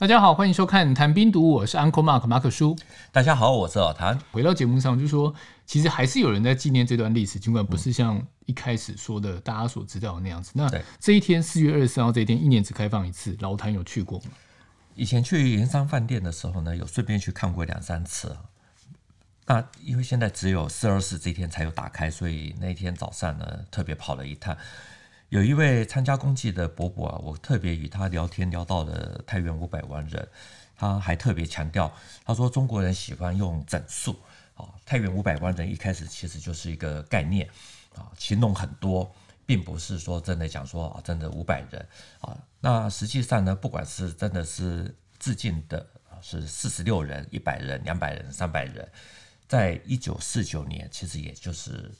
大家好，欢迎收看《谈兵读武》，我是 Uncle Mark 马可叔。大家好，我是老谭。回到节目上，就说其实还是有人在纪念这段历史，尽管不是像一开始说的大家所知道的那样子。那这一天四月二十四号这一天，一年只开放一次，老谭有去过吗？以前去圆山饭店的时候呢，有顺便去看过两三次。那因为现在只有四二四这一天才有打开，所以那天早上呢，特别跑了一趟。有一位参加公祭的伯伯啊，我特别与他聊天聊到了太原五百万人，他还特别强调，他说中国人喜欢用整数啊，太原五百万人一开始其实就是一个概念啊，形容很多，并不是说真的讲说啊，真的五百人啊，那实际上呢，不管是真的是致敬的是四十六人、一百人、两百人、三百人，在一九四九年，其实也就是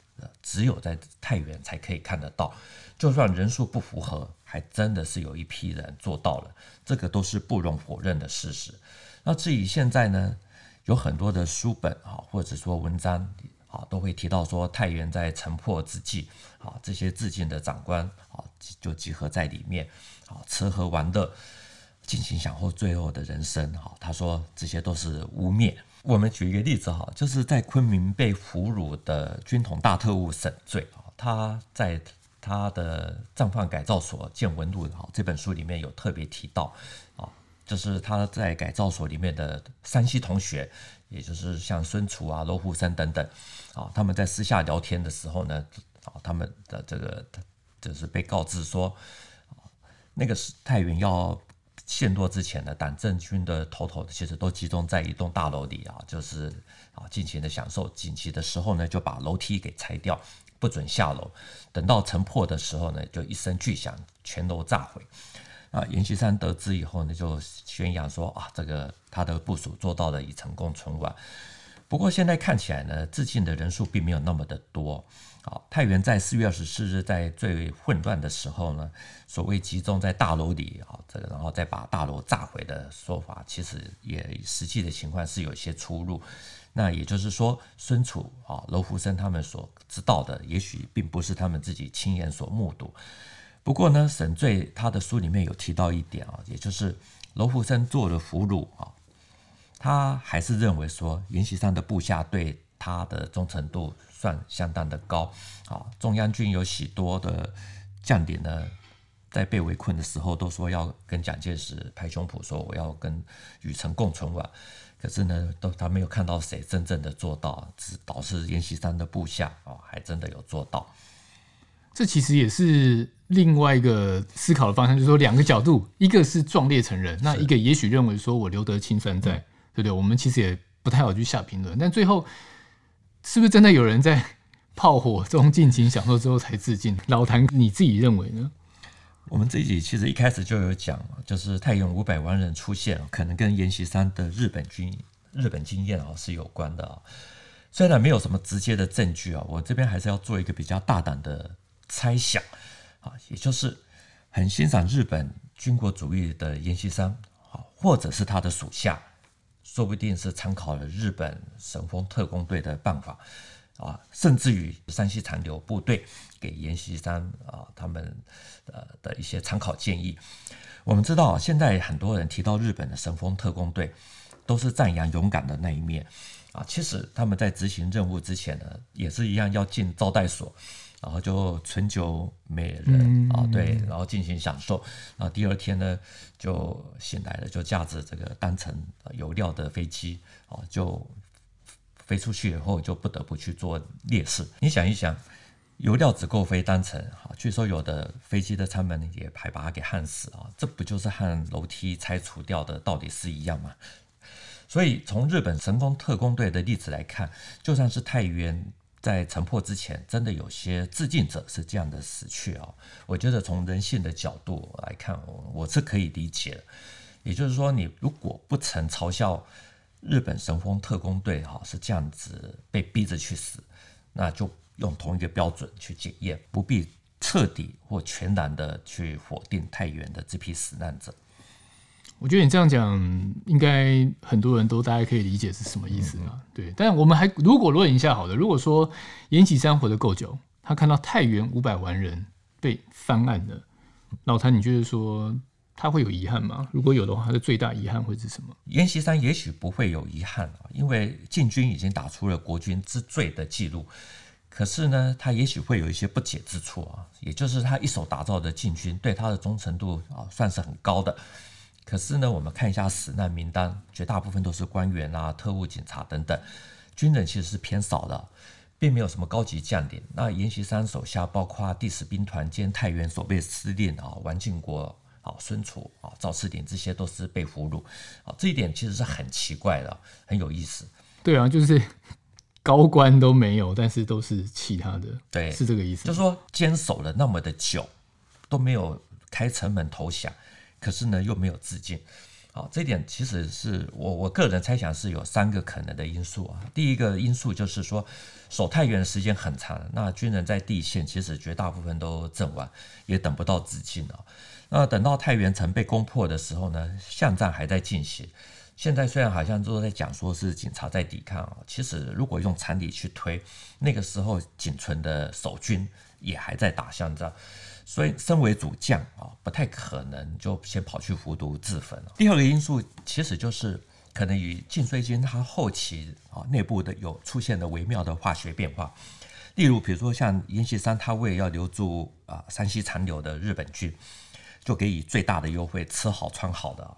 只有在太原才可以看得到。就算人数不符合，还真的是有一批人做到了，这个都是不容否认的事实。那至于现在呢，有很多的书本啊，或者说文章啊，都会提到说太原在城破之际啊，这些致敬的长官啊，就集合在里面啊，吃喝玩乐，尽情享受最后的人生。哈，他说这些都是污蔑。我们举一个例子哈，就是在昆明被俘虏的军统大特务沈醉啊，他在。他的《战犯改造所见闻录》哈，这本书里面有特别提到啊，就是他在改造所里面的山西同学，也就是像孙楚啊、罗虎生等等啊，他们在私下聊天的时候呢，啊，他们的这个就是被告知说，那个是太原要陷落之前呢，党政军的头头其实都集中在一栋大楼里啊，就是啊尽情的享受，紧急的时候呢，就把楼梯给拆掉。不准下楼，等到城破的时候呢，就一声巨响，全楼炸毁。啊，阎锡山得知以后呢，就宣扬说啊，这个他的部署做到了已成功存亡。不过现在看起来呢，致敬的人数并没有那么的多。啊，太原在四月二十四日在最混乱的时候呢，所谓集中在大楼里啊，这个然后再把大楼炸毁的说法，其实也实际的情况是有些出入。那也就是说，孙楚啊、楼福生他们所知道的，也许并不是他们自己亲眼所目睹。不过呢，沈醉他的书里面有提到一点啊，也就是楼福生做了俘虏啊，他还是认为说，阎锡山的部下对他的忠诚度算相当的高啊。中央军有许多的将领呢，在被围困的时候，都说要跟蒋介石拍胸脯说，我要跟禹城共存亡。可是呢，都他没有看到谁真正的做到，只导致阎锡山的部下哦，还真的有做到。这其实也是另外一个思考的方向，就是说两个角度，一个是壮烈成人，那一个也许认为说我留得青山在，对不对？我们其实也不太好去下评论。但最后是不是真的有人在 炮火中尽情享受之后才致敬？老谭你自己认为呢？我们这一集其实一开始就有讲，就是太原五百万人出现，可能跟阎锡山的日本军日本经验啊是有关的啊。虽然没有什么直接的证据啊，我这边还是要做一个比较大胆的猜想啊，也就是很欣赏日本军国主义的阎锡山啊，或者是他的属下，说不定是参考了日本神风特攻队的办法。啊，甚至于山西残留部队给阎锡山啊，他们呃的一些参考建议。我们知道，现在很多人提到日本的神风特工队，都是赞扬勇敢的那一面啊。其实他们在执行任务之前呢，也是一样要进招待所，然后就醇酒美人啊，对，然后进行享受。然后第二天呢，就醒来了，就驾着这个单程油料的飞机啊，就。飞出去以后就不得不去做烈士。你想一想，油料只够飞单程，哈，据说有的飞机的舱门也还把它给焊死啊，这不就是和楼梯拆除掉的道理是一样吗？所以从日本神风特工队的例子来看，就算是太原在城破之前，真的有些致敬者是这样的死去啊。我觉得从人性的角度来看，我我是可以理解的。也就是说，你如果不曾嘲笑。日本神风特工队哈是这样子被逼着去死，那就用同一个标准去检验，不必彻底或全然的去否定太原的这批死难者。我觉得你这样讲，应该很多人都大概可以理解是什么意思嘛？对，但我们还如果论一下好的，如果说阎锡山活得够久，他看到太原五百万人被翻案了，老谭，你觉得说他会有遗憾吗？如果有的话，他的最大遗憾会是什么？阎锡山也许不会有遗憾啊，因为禁军已经打出了国军之最的记录。可是呢，他也许会有一些不解之处啊，也就是他一手打造的禁军对他的忠诚度啊算是很高的。可是呢，我们看一下死难名单，绝大部分都是官员啊、特务、警察等等，军人其实是偏少的，并没有什么高级将领。那阎锡山手下包括第十兵团兼太原守备司令啊，王靖国啊、孙楚啊、赵世鼎，这些都是被俘虏啊，这一点其实是很奇怪的，很有意思。对啊，就是。高官都没有，但是都是其他的，对，是这个意思。就是说坚守了那么的久，都没有开城门投降，可是呢又没有自尽。好，这一点其实是我我个人猜想是有三个可能的因素啊。第一个因素就是说守太原的时间很长，那军人在地线其实绝大部分都阵亡，也等不到自尽啊。那等到太原城被攻破的时候呢，巷战还在进行。现在虽然好像都在讲说是警察在抵抗啊，其实如果用常理去推，那个时候仅存的守军也还在打巷战，所以身为主将啊，不太可能就先跑去服毒自焚。第二个因素其实就是可能与晋绥军他后期啊内部的有出现的微妙的化学变化，例如比如说像阎锡山他为要留住啊山西残留的日本军，就给予最大的优惠，吃好穿好的。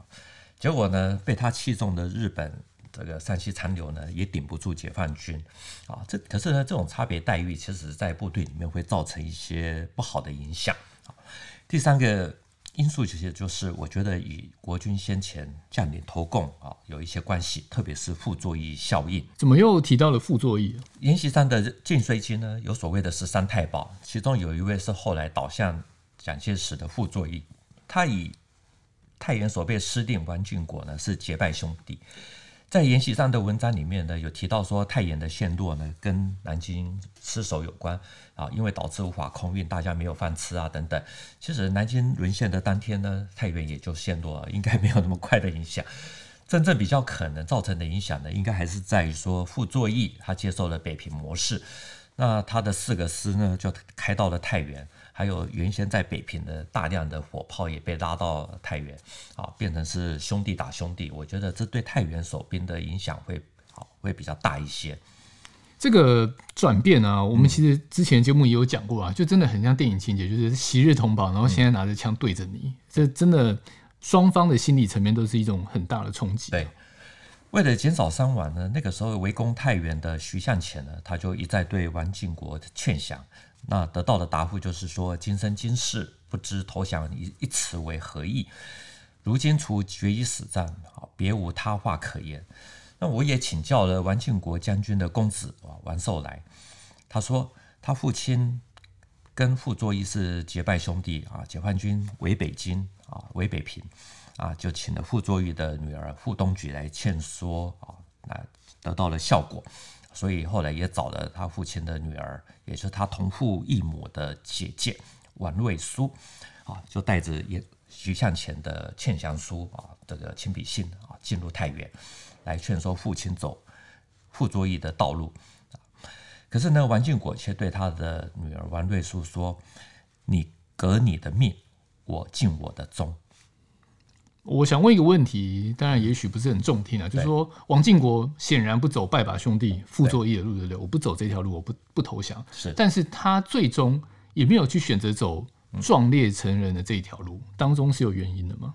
结果呢，被他器重的日本这个山西残留呢，也顶不住解放军啊。这可是呢，这种差别待遇，其实在部队里面会造成一些不好的影响啊。第三个因素，其实就是我觉得与国军先前将领投共啊有一些关系，特别是傅作义效应。怎么又提到了傅作义？阎锡山的晋绥军呢，有所谓的十三太保，其中有一位是后来倒向蒋介石的傅作义，他以太原守备司令王俊国呢是结拜兄弟，在阎锡山的文章里面呢有提到说太原的陷落呢跟南京失守有关啊，因为导致无法空运，大家没有饭吃啊等等。其实南京沦陷的当天呢，太原也就陷落了，应该没有那么快的影响。真正比较可能造成的影响呢，应该还是在于说傅作义他接受了北平模式，那他的四个师呢就开到了太原。还有原先在北平的大量的火炮也被拉到太原，啊，变成是兄弟打兄弟。我觉得这对太原守兵的影响会好，会比较大一些。这个转变啊，我们其实之前节目也有讲过啊，就真的很像电影情节，就是昔日同胞，然后现在拿着枪对着你，这真的双方的心理层面都是一种很大的冲击。对，为了减少伤亡呢，那个时候围攻太原的徐向前呢，他就一再对王靖国劝降。那得到的答复就是说，今生今世不知投降一一词为何意。如今除决一死战，啊，别无他话可言。那我也请教了王靖国将军的公子啊，王寿来，他说他父亲跟傅作义是结拜兄弟啊，解放军围北京啊，围北平啊，就请了傅作义的女儿傅冬菊来劝说啊，那得到了效果。所以后来也找了他父亲的女儿，也是他同父异母的姐姐王瑞书，啊，就带着也徐向前的劝降书啊，这个亲笔信啊，进入太原，来劝说父亲走傅作义的道路。可是呢，王建国却对他的女儿王瑞书说：“你革你的命，我尽我的忠。”我想问一个问题，当然也许不是很中听啊，就是说王靖国显然不走拜把兄弟傅作义的路，对不对？我不走这条路，我不不投降。是，但是他最终也没有去选择走壮烈成人的这一条路，当中是有原因的吗？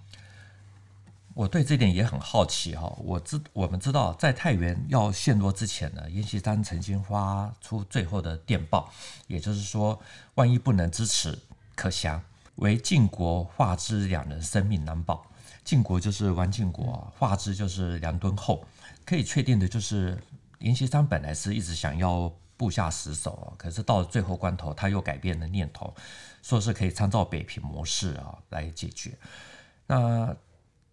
我对这点也很好奇哈。我知我们知道，在太原要陷落之前呢，阎锡山曾经发出最后的电报，也就是说，万一不能支持，可降，唯靖国、化之两人生命难保。靖国就是王靖国，华之就是梁敦厚。可以确定的就是，阎锡山本来是一直想要部下死守，可是到了最后关头，他又改变了念头，说是可以参照北平模式啊来解决。那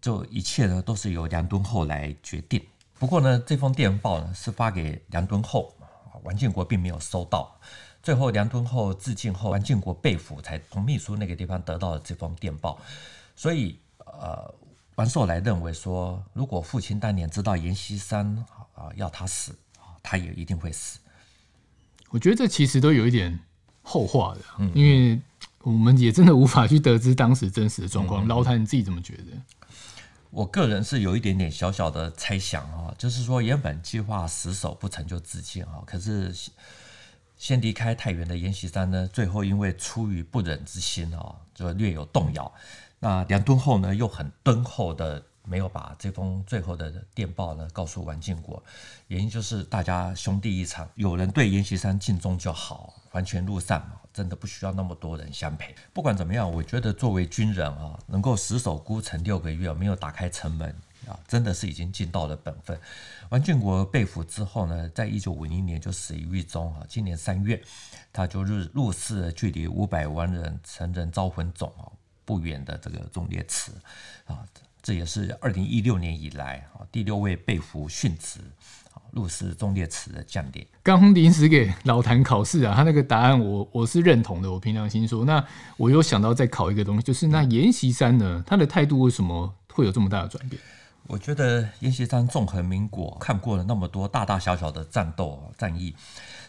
就一切呢都是由梁敦厚来决定。不过呢，这封电报呢是发给梁敦厚，王靖国并没有收到。最后梁敦厚自尽后，王靖国被俘，才从秘书那个地方得到了这封电报。所以，呃。王寿来认为说，如果父亲当年知道阎锡山啊要他死，他也一定会死。我觉得这其实都有一点后话的，因为我们也真的无法去得知当时真实的状况。嗯、老谭你自己怎么觉得？我个人是有一点点小小的猜想啊，就是说原本计划死守不成就自尽啊，可是先离开太原的阎锡山呢，最后因为出于不忍之心啊，就略有动摇。那两敦厚呢，又很敦厚的。没有把这封最后的电报呢告诉王建国，原因就是大家兄弟一场，有人对阎锡山尽忠就好，黄泉路上嘛，真的不需要那么多人相陪。不管怎么样，我觉得作为军人啊，能够死守孤城六个月，没有打开城门啊，真的是已经尽到了本分。王建国被俘之后呢，在一九五零年就死于狱中啊。今年三月，他就入入祀了距离五百万人成人招魂塚啊不远的这个忠烈祠啊。这也是二零一六年以来啊第六位被俘殉职啊入祀忠烈祠的将领。刚临时给老谭考试啊，他那个答案我我是认同的。我凭良心说，那我又想到再考一个东西，就是那阎锡山呢，他的态度为什么会有这么大的转变？我觉得阎锡山纵横民国，看过了那么多大大小小的战斗战役，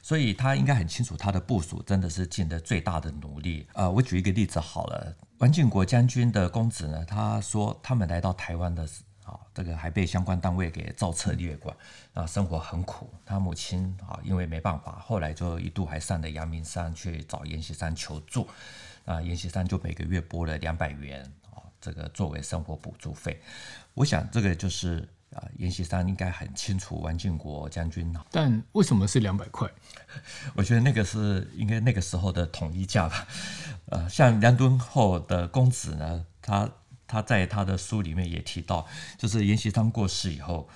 所以他应该很清楚他的部署真的是尽了最大的努力。呃，我举一个例子好了。王建国将军的公子呢，他说他们来到台湾的啊，这个还被相关单位给造册列管啊，生活很苦。他母亲啊，因为没办法，后来就一度还上了阳明山去找阎锡山求助啊，阎锡山就每个月拨了两百元啊，这个作为生活补助费。我想这个就是。啊，阎锡山应该很清楚王建国将军，但为什么是两百块？我觉得那个是应该那个时候的统一价吧。呃，像梁敦厚的公子呢，他他在他的书里面也提到，就是阎锡山过世以后，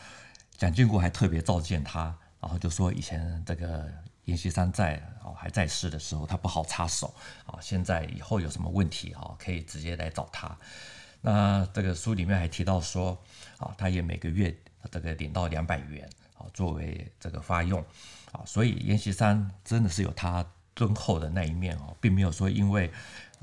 蒋经国还特别召见他，然后就说以前这个阎锡山在哦还在世的时候，他不好插手啊，现在以后有什么问题啊，可以直接来找他。那这个书里面还提到说，啊，他也每个月这个领到两百元，啊，作为这个发用，啊，所以阎锡山真的是有他敦厚的那一面哦，并没有说因为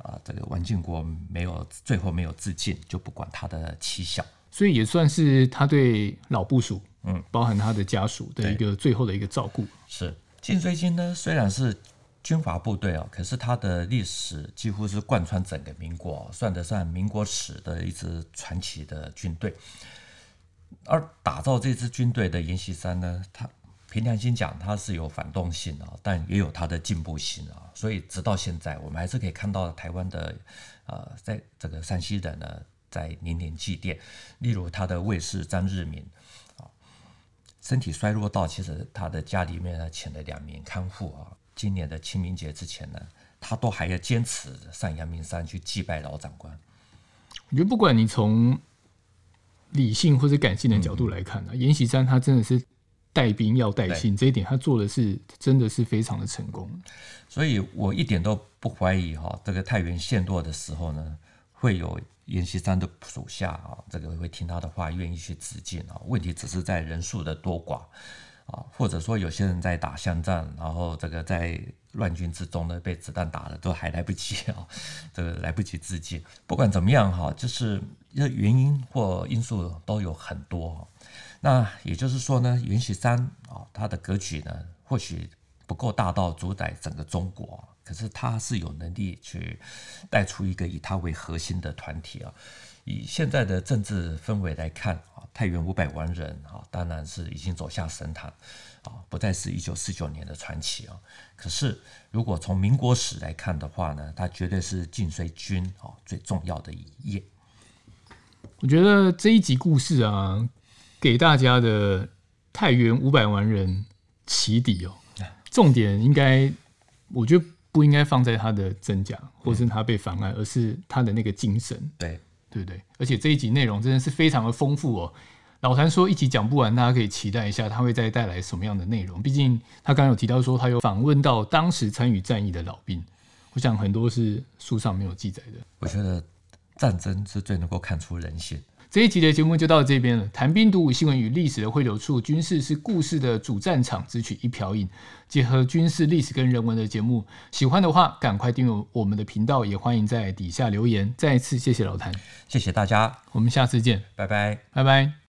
啊这个王建国没有最后没有自尽就不管他的妻小，所以也算是他对老部属，嗯，包含他的家属的一个最后的一个照顾。是晋绥军呢，虽然是。军阀部队哦，可是它的历史几乎是贯穿整个民国，算得上民国史的一支传奇的军队。而打造这支军队的阎锡山呢，他凭良心讲，他是有反动性啊，但也有他的进步性啊。所以直到现在，我们还是可以看到台湾的呃，在这个山西人呢，在年年祭奠。例如他的卫士张日明啊，身体衰弱到其实他的家里面呢，请了两名看护啊。今年的清明节之前呢，他都还要坚持上阳明山去祭拜老长官。我觉得不管你从理性或者感性的角度来看呢，阎锡山他真的是带兵要带信，这一点他做的是真的是非常的成功。所以我一点都不怀疑哈，这个太原陷落的时候呢，会有阎锡山的属下啊，这个会听他的话，愿意去自尽啊。问题只是在人数的多寡。啊，或者说有些人在打巷战，然后这个在乱军之中呢，被子弹打了都还来不及 啊，这个来不及自尽。不管怎么样哈，就是原因或因素都有很多。那也就是说呢，阎锡山啊，他的格局呢，或许不够大到主宰整个中国，可是他是有能力去带出一个以他为核心的团体啊。以现在的政治氛围来看啊，太原五百万人啊，当然是已经走下神坛啊，不再是一九四九年的传奇啊。可是，如果从民国史来看的话呢，它绝对是晋绥军啊最重要的一页。我觉得这一集故事啊，给大家的太原五百万人起底哦，重点应该，我觉得不应该放在他的真假，或是他被妨碍，而是他的那个精神。对。对不对？而且这一集内容真的是非常的丰富哦。老谭说一集讲不完，大家可以期待一下，他会再带来什么样的内容？毕竟他刚刚有提到说，他有访问到当时参与战役的老兵，我想很多是书上没有记载的。我觉得战争是最能够看出人性。这一集的节目就到这边了。谈兵读武，新闻与历史的汇流处，军事是故事的主战场，只取一瓢饮，结合军事历史跟人文的节目。喜欢的话，赶快订阅我们的频道，也欢迎在底下留言。再一次谢谢老谭，谢谢大家，我们下次见，拜拜，拜拜。